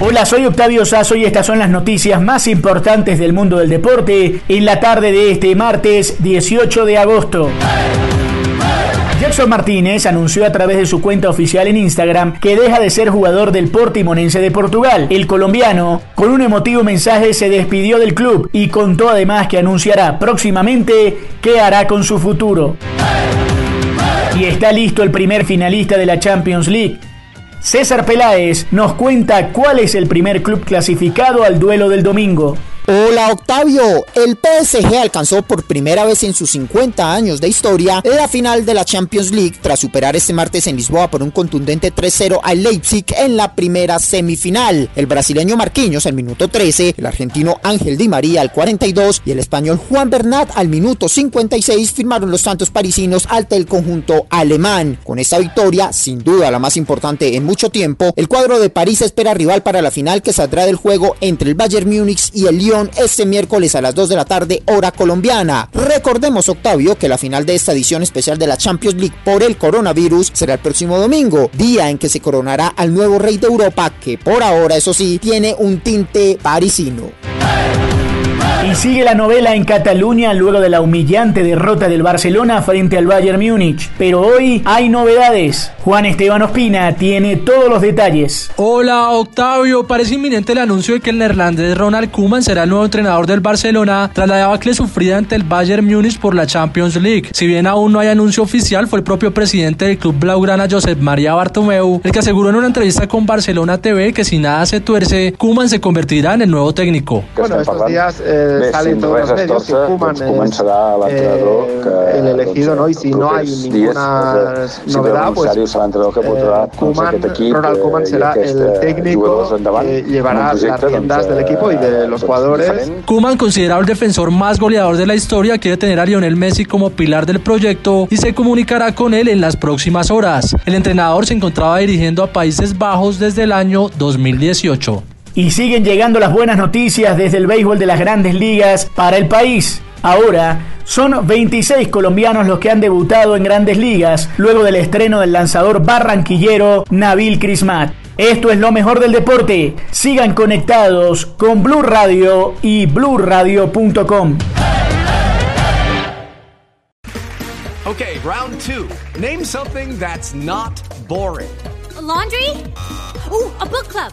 Hola, soy Octavio Sazo y estas son las noticias más importantes del mundo del deporte en la tarde de este martes 18 de agosto. Jackson Martínez anunció a través de su cuenta oficial en Instagram que deja de ser jugador del Portimonense de Portugal. El colombiano, con un emotivo mensaje, se despidió del club y contó además que anunciará próximamente qué hará con su futuro. Y está listo el primer finalista de la Champions League. César Peláez nos cuenta cuál es el primer club clasificado al duelo del domingo. Hola Octavio, el PSG alcanzó por primera vez en sus 50 años de historia la final de la Champions League tras superar este martes en Lisboa por un contundente 3-0 al Leipzig en la primera semifinal. El brasileño Marquinhos al minuto 13, el argentino Ángel Di María al 42 y el español Juan Bernat al minuto 56 firmaron los tantos parisinos ante el conjunto alemán. Con esta victoria, sin duda la más importante en mucho tiempo, el cuadro de París espera rival para la final que saldrá del juego entre el Bayern Múnich y el Lyon este miércoles a las 2 de la tarde hora colombiana. Recordemos Octavio que la final de esta edición especial de la Champions League por el coronavirus será el próximo domingo, día en que se coronará al nuevo rey de Europa que por ahora eso sí tiene un tinte parisino. Y sigue la novela en Cataluña luego de la humillante derrota del Barcelona frente al Bayern Múnich. Pero hoy hay novedades. Juan Esteban Ospina tiene todos los detalles. Hola Octavio, parece inminente el anuncio de que el neerlandés Ronald Koeman será el nuevo entrenador del Barcelona tras la debacle sufrida ante el Bayern Múnich por la Champions League. Si bien aún no hay anuncio oficial, fue el propio presidente del club blaugrana Josep María Bartomeu el que aseguró en una entrevista con Barcelona TV que si nada se tuerce, Koeman se convertirá en el nuevo técnico. Bueno, estos días eh, salen todos los medios que Koeman es eh, el elegido, ¿no? Y si no hay ninguna novedad, pues eh, Koeman, Ronald Koeman será el técnico que llevará las riendas del equipo y de los jugadores. Koeman, considerado el defensor más goleador de la historia, quiere tener a Lionel Messi como pilar del proyecto y se comunicará con él en las próximas horas. El entrenador se encontraba dirigiendo a Países Bajos desde el año 2018. Y siguen llegando las buenas noticias desde el béisbol de las grandes ligas para el país. Ahora son 26 colombianos los que han debutado en grandes ligas luego del estreno del lanzador barranquillero Nabil Crismat. Esto es lo mejor del deporte. Sigan conectados con Blue Radio y bluradio.com. Okay, round two. Name something that's not boring. A laundry? Ooh, a book club.